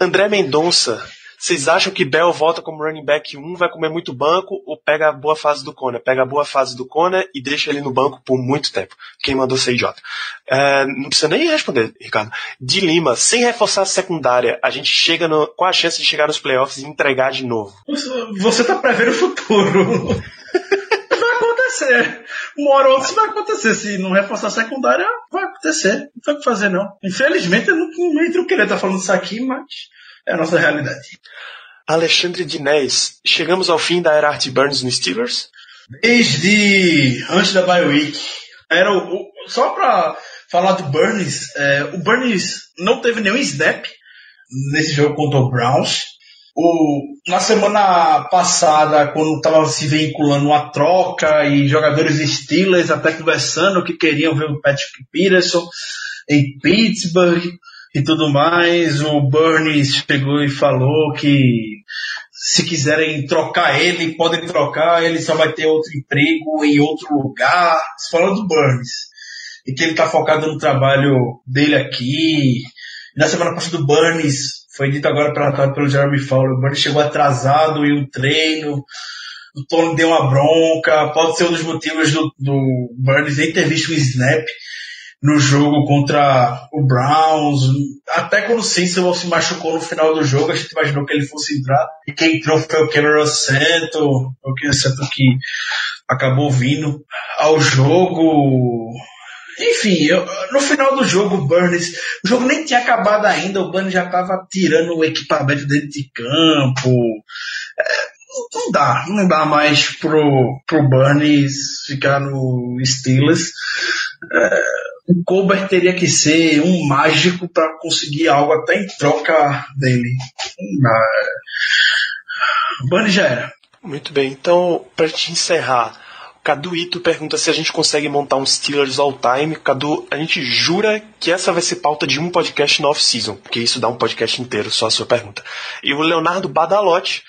André Mendonça vocês acham que Bell volta como running back 1, vai comer muito banco ou pega a boa fase do Conner? Pega a boa fase do Conner e deixa ele no banco por muito tempo. Quem mandou ser idiota? É, não precisa nem responder, Ricardo. De Lima, sem reforçar a secundária, a gente chega no. Qual a chance de chegar nos playoffs e entregar de novo? Você está prevendo o futuro. vai acontecer. Uma hora ou outra isso vai acontecer. Se não reforçar a secundária, vai acontecer. Não tem o que fazer, não. Infelizmente, eu não, não entro querer estar falando isso aqui, mas é a nossa realidade. Alexandre Dinés, chegamos ao fim da era Art Burns no Steelers? Desde antes da bye week. Era o, o só para falar do Burns, é, o Burns não teve nenhum snap nesse jogo contra o Browns. O, na semana passada, quando estava se vinculando uma troca e jogadores Steelers até conversando que queriam ver o Patrick Peterson em Pittsburgh, e tudo mais. O Burns pegou e falou que se quiserem trocar ele, podem trocar, ele só vai ter outro emprego em outro lugar. Falando do Burns. E que ele está focado no trabalho dele aqui. Na semana passada do Burns, foi dito agora para pelo Jeremy Fowler, o Burns chegou atrasado em um treino, o Tony deu uma bronca, pode ser um dos motivos do, do Burns nem ter visto o snap no jogo contra o Browns. Até quando o Sensible se machucou no final do jogo, a gente imaginou que ele fosse entrar. E quem entrou foi o Cameron Santo, o Cameron Santo que acabou vindo ao jogo. Enfim, eu, no final do jogo, o Burns, o jogo nem tinha acabado ainda, o Burns já estava tirando o equipamento dentro de campo. É, não dá, não dá mais pro, pro Burns ficar no Steelers. É, o Colbert teria que ser um mágico para conseguir algo até em troca dele. O Bunny já era. Muito bem, então, para gente encerrar, o Cadu Ito pergunta se a gente consegue montar um Steelers all time. Cadu, a gente jura que essa vai ser pauta de um podcast no off-season, porque isso dá um podcast inteiro, só a sua pergunta. E o Leonardo Badalotti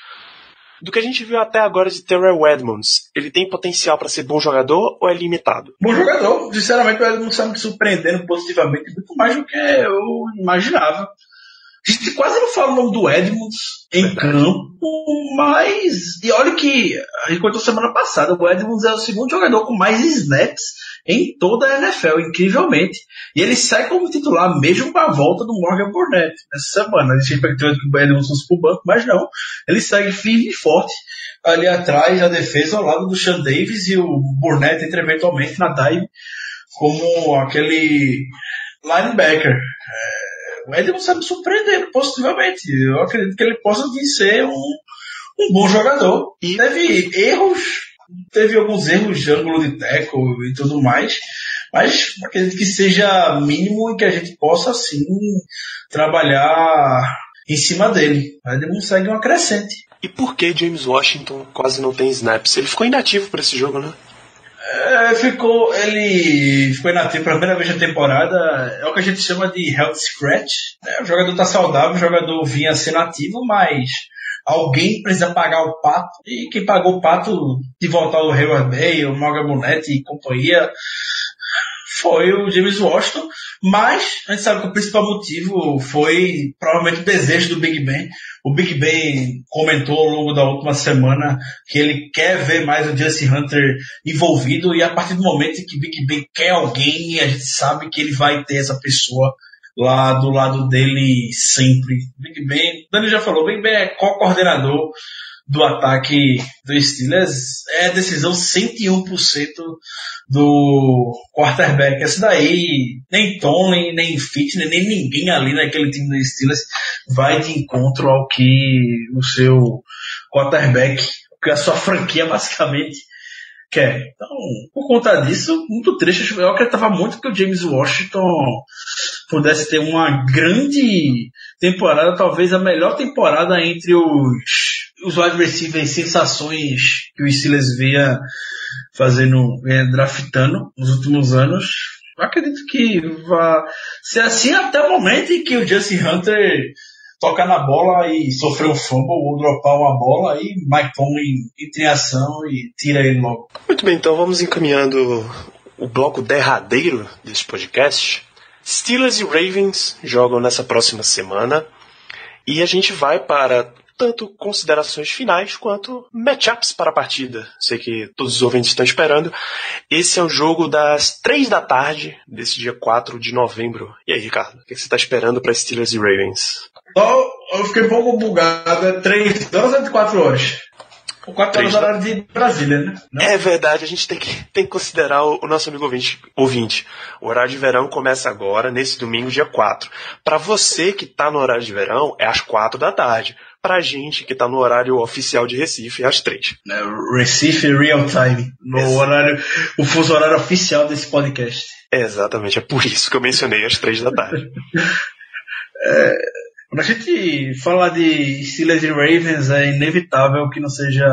do que a gente viu até agora de Terrell Edmonds, ele tem potencial para ser bom jogador ou é limitado? Bom jogador. Sinceramente, o Edmonds está me surpreendendo positivamente muito mais do que eu imaginava. A gente quase não fala o nome do Edmonds em campo, mas. E olha que a gente contou semana passada, o Edmonds é o segundo jogador com mais snaps em toda a NFL, incrivelmente. E ele sai como titular, mesmo com a volta do Morgan Burnett nessa semana. A gente expectou que o Edmonds fosse pro banco, mas não. Ele segue firme e forte ali atrás, na defesa, ao lado do Sean Davis e o Burnett entra eventualmente na dive como aquele linebacker. É, o Edmonds está me surpreendendo positivamente. Eu acredito que ele possa vir ser um, um bom jogador. E teve erros, teve alguns erros de ângulo de tackle e tudo mais, mas acredito que seja mínimo e que a gente possa sim trabalhar em cima dele. O Edmonds segue uma crescente. E por que James Washington quase não tem snaps? Ele ficou inativo para esse jogo, né? É, ficou, ele ficou inativo pela primeira vez na temporada. É o que a gente chama de health scratch. É, o jogador tá saudável, o jogador vinha ser nativo, mas alguém precisa pagar o pato. E quem pagou o pato de voltar o Hayward Bay, o Morgan Bonetti e companhia foi o James Washington, mas a gente sabe que o principal motivo foi provavelmente o desejo do Big Ben. O Big Ben comentou ao longo da última semana que ele quer ver mais o Justin Hunter envolvido e a partir do momento que o Big Ben quer alguém, a gente sabe que ele vai ter essa pessoa lá do lado dele sempre. Big Ben, Dani já falou, Big Ben é co-coordenador do ataque do Steelers é decisão 101% do quarterback. Essa daí, nem Tony, nem Fitness, nem ninguém ali naquele time do Steelers vai de encontro ao que o seu quarterback, que a sua franquia <laughs> basicamente quer. Então, por conta disso, muito triste. Eu acreditava muito que o James Washington pudesse ter uma grande temporada, talvez a melhor temporada entre os os wide receivers sensações que o Steelers via fazendo, via draftando nos últimos anos. Acredito que vai ser assim até o momento em que o Justin Hunter tocar na bola e sofrer um fumble ou dropar uma bola e Mike Tomlin entra em ação e tira ele logo. Muito bem, então vamos encaminhando o bloco derradeiro desse podcast. Steelers e Ravens jogam nessa próxima semana e a gente vai para tanto considerações finais quanto matchups para a partida. Sei que todos os ouvintes estão esperando. Esse é o jogo das três da tarde desse dia 4 de novembro. E aí, Ricardo, o que você está esperando para Steelers e Ravens? Oh, eu fiquei um pouco bugado. É três horas ou quatro horas? Quatro horas horário de Brasília, né? Não? É verdade, a gente tem que, tem que considerar o, o, nosso amigo ouvinte, ouvinte. O horário de verão começa agora, nesse domingo, dia 4. Para você que está no horário de verão, é às quatro da tarde pra gente que tá no horário oficial de Recife, às três. É, Recife Real Time, no horário, o fuso horário oficial desse podcast. Exatamente, é por isso que eu mencionei às três da tarde. <laughs> é, quando a gente fala de Steelers e Ravens, é inevitável que não seja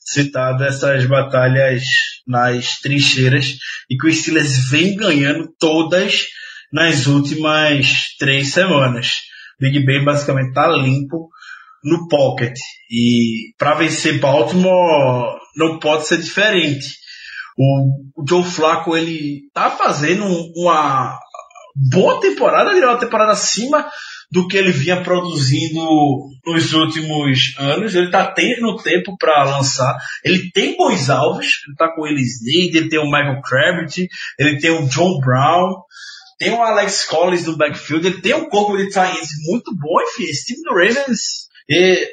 citado essas batalhas nas trincheiras e que o Steelers vem ganhando todas nas últimas três semanas. Big Ben basicamente tá limpo no pocket. E para vencer Baltimore não pode ser diferente. O, o Joe Flacco ele tá fazendo uma boa temporada, uma temporada acima do que ele vinha produzindo nos últimos anos. Ele tá tendo tempo para lançar. Ele tem bons alvos. Ele tá com o Ellis ele tem o Michael Kravitz, ele tem o John Brown, tem o Alex Collins no backfield, ele tem um corpo de tight muito bom. Enfim, esse time do Ravens e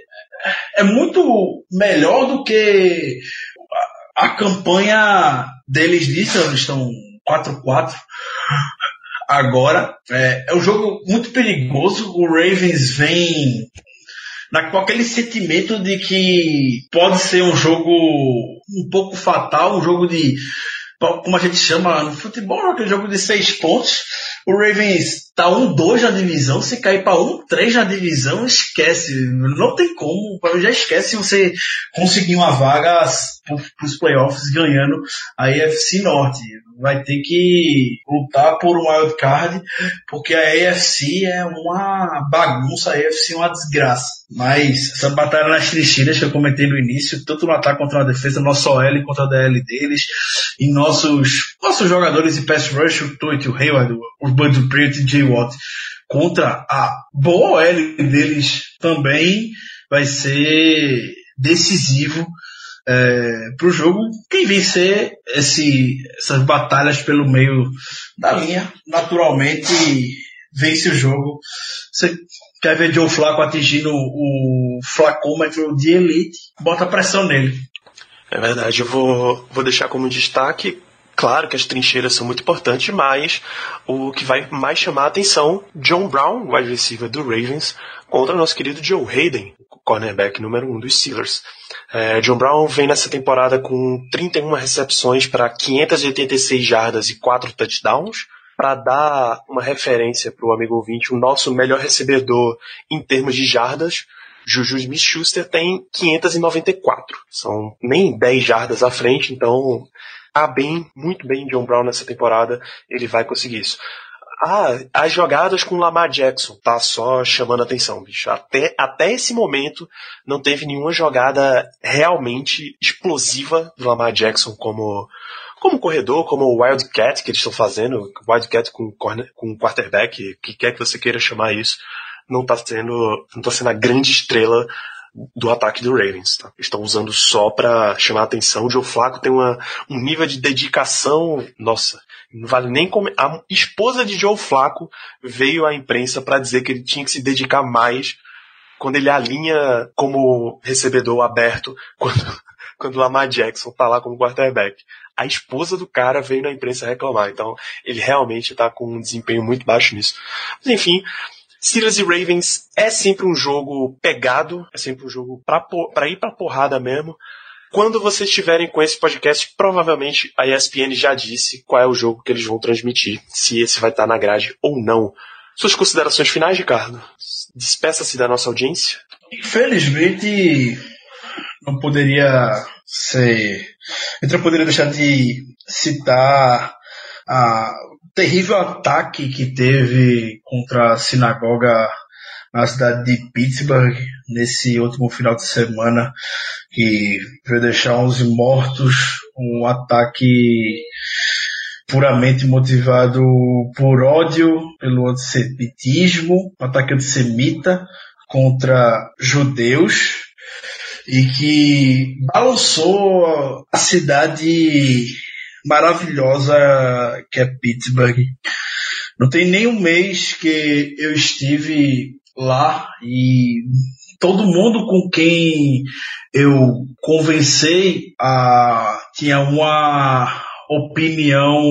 é muito melhor do que a, a campanha deles disso, eles estão 4-4 agora. É, é um jogo muito perigoso. O Ravens vem na, com aquele sentimento de que pode ser um jogo um pouco fatal, um jogo de como a gente chama no futebol, aquele jogo de seis pontos. O Ravens tá 1-2 na divisão, se cair para 1-3 na divisão, esquece. Não tem como. Já esquece você conseguir uma vaga para os playoffs ganhando a AFC Norte. Vai ter que lutar por um wild card, porque a AFC é uma bagunça, a AFC é uma desgraça. Mas essa batalha nas trincheiras que eu comentei no início, tanto no ataque contra a defesa, nosso OL contra a DL deles, e nossos, nossos jogadores de pass rush, o Toit, o Hayward, o Bud Dupree e Jay Watt, contra a boa OL deles também vai ser decisivo é, para o jogo. Quem vencer esse, essas batalhas pelo meio da linha, naturalmente vence o jogo. Você quer ver Joe Flaco atingindo o flacômetro de elite, bota pressão nele. É verdade, eu vou, vou deixar como destaque Claro que as trincheiras são muito importantes, mas o que vai mais chamar a atenção, John Brown, wide receiver do Ravens, contra nosso querido Joe Hayden, cornerback número 1 um dos Steelers. É, John Brown vem nessa temporada com 31 recepções para 586 jardas e 4 touchdowns. Para dar uma referência para o amigo ouvinte, o nosso melhor recebedor em termos de jardas, Juju Smith-Schuster tem 594. São nem 10 jardas à frente, então tá bem, muito bem John Brown nessa temporada, ele vai conseguir isso. Ah, as jogadas com Lamar Jackson tá só chamando atenção, bicho. Até, até esse momento não teve nenhuma jogada realmente explosiva do Lamar Jackson como como corredor, como o Wildcat que eles estão fazendo, Wildcat com, corner, com quarterback, que quer que você queira chamar isso, não tá sendo, não tá sendo a grande estrela do ataque do Ravens. Tá? Estão usando só para chamar a atenção. O Joe Flacco tem uma, um nível de dedicação, nossa, não vale nem como a esposa de Joe Flacco veio à imprensa para dizer que ele tinha que se dedicar mais quando ele alinha como recebedor aberto <laughs> quando quando o Lamar Jackson tá lá como quarterback. A esposa do cara veio na imprensa reclamar, então ele realmente tá com um desempenho muito baixo nisso. Mas enfim, Steelers e Ravens é sempre um jogo pegado, é sempre um jogo para ir pra porrada mesmo. Quando vocês estiverem com esse podcast, provavelmente a ESPN já disse qual é o jogo que eles vão transmitir, se esse vai estar na grade ou não. Suas considerações finais, Ricardo? Despeça-se da nossa audiência. Infelizmente, não poderia ser. Eu não poderia deixar de citar a terrível ataque que teve contra a sinagoga na cidade de Pittsburgh nesse último final de semana que veio deixar 11 mortos, um ataque puramente motivado por ódio, pelo antissemitismo, um ataque antissemita contra judeus e que balançou a cidade maravilhosa que é Pittsburgh. Não tem nem um mês que eu estive lá e todo mundo com quem eu conversei a, tinha uma opinião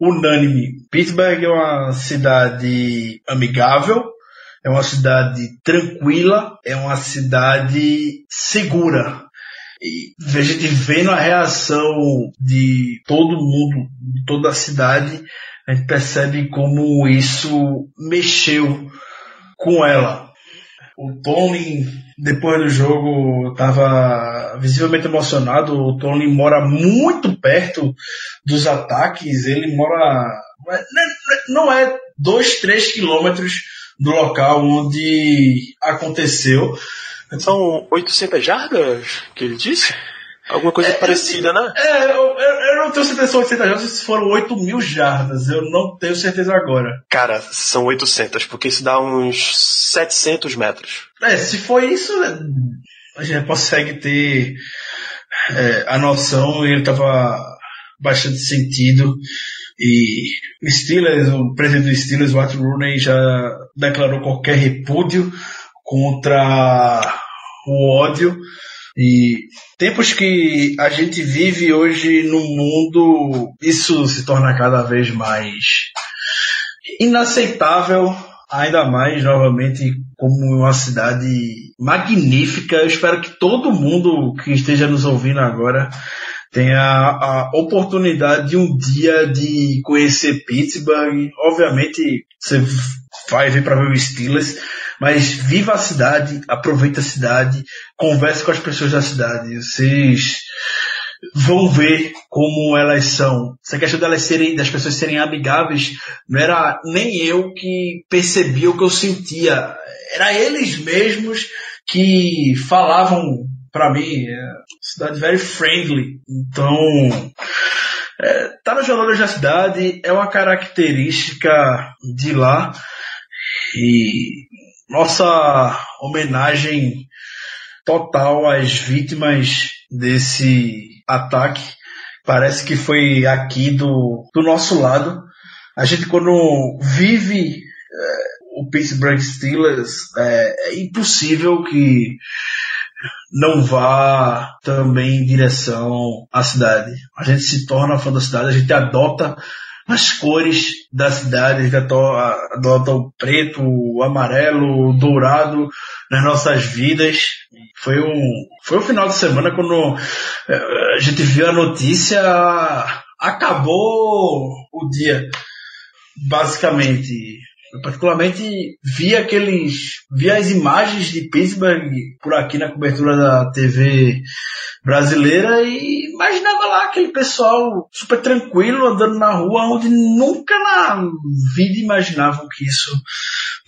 unânime. Pittsburgh é uma cidade amigável, é uma cidade tranquila, é uma cidade segura. E a gente vendo a reação de todo mundo, de toda a cidade, a gente percebe como isso mexeu com ela. O Tony, depois do jogo, estava visivelmente emocionado. O Tony mora muito perto dos ataques. Ele mora. Não é dois, três quilômetros do local onde aconteceu. São 800 jardas que ele disse? Alguma coisa é, parecida, né? É, eu, eu, não tenho certeza se 800 jardas se foram 8 mil jardas. Eu não tenho certeza agora. Cara, são 800, porque isso dá uns 700 metros. É, se for isso, a gente consegue ter é, a noção ele tava bastante sentido. E o Steelers, o presidente do Steelers, o Art Rooney, já declarou qualquer repúdio contra o ódio. E tempos que a gente vive hoje no mundo, isso se torna cada vez mais inaceitável, ainda mais novamente como uma cidade magnífica. Eu espero que todo mundo que esteja nos ouvindo agora tenha a oportunidade de um dia de conhecer Pittsburgh. Obviamente, você vai vir para ver o Steelers, mas viva a cidade, aproveita a cidade, converse com as pessoas da cidade. Vocês vão ver como elas são. Essa questão delas serem, das pessoas serem amigáveis, não era nem eu que percebia o que eu sentia. Era eles mesmos que falavam para mim, é cidade very friendly. Então, é, tá jogadores da cidade, é uma característica de lá. E nossa homenagem total às vítimas desse ataque. Parece que foi aqui do, do nosso lado. A gente quando vive é, o Pittsburgh Steelers, é, é impossível que não vá também em direção à cidade. A gente se torna fã da cidade, a gente adota as cores da cidade, a gente adota o preto, o amarelo, o dourado nas nossas vidas. Foi um, foi um final de semana quando eh, a gente viu a notícia, acabou o dia. Basicamente, Eu particularmente vi aqueles, vi as imagens de Pittsburgh por aqui na cobertura da TV brasileira e imaginava lá aquele pessoal super tranquilo andando na rua onde nunca na vida imaginavam que isso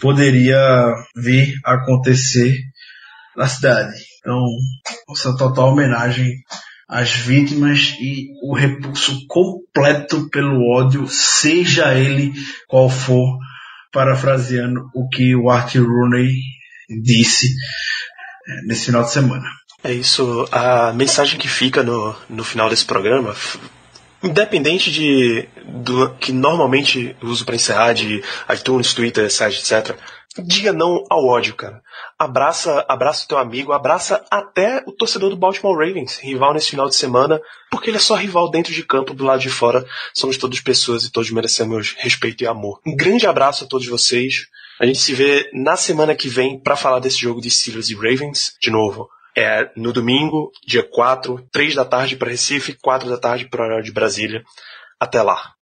poderia vir a acontecer na cidade. Então, essa total homenagem às vítimas e o repulso completo pelo ódio, seja ele qual for, parafraseando o que o Art Rooney disse é, nesse final de semana. É isso. A mensagem que fica no, no final desse programa, independente de do que normalmente uso para encerrar de iTunes, Twitter, site, etc. Diga não ao ódio, cara. Abraça, abraça o teu amigo, abraça até o torcedor do Baltimore Ravens, rival nesse final de semana, porque ele é só rival dentro de campo, do lado de fora. Somos todos pessoas e todos merecemos respeito e amor. Um grande abraço a todos vocês. A gente se vê na semana que vem para falar desse jogo de Steelers e Ravens. De novo, é no domingo, dia 4, 3 da tarde para Recife, 4 da tarde para de Brasília. Até lá.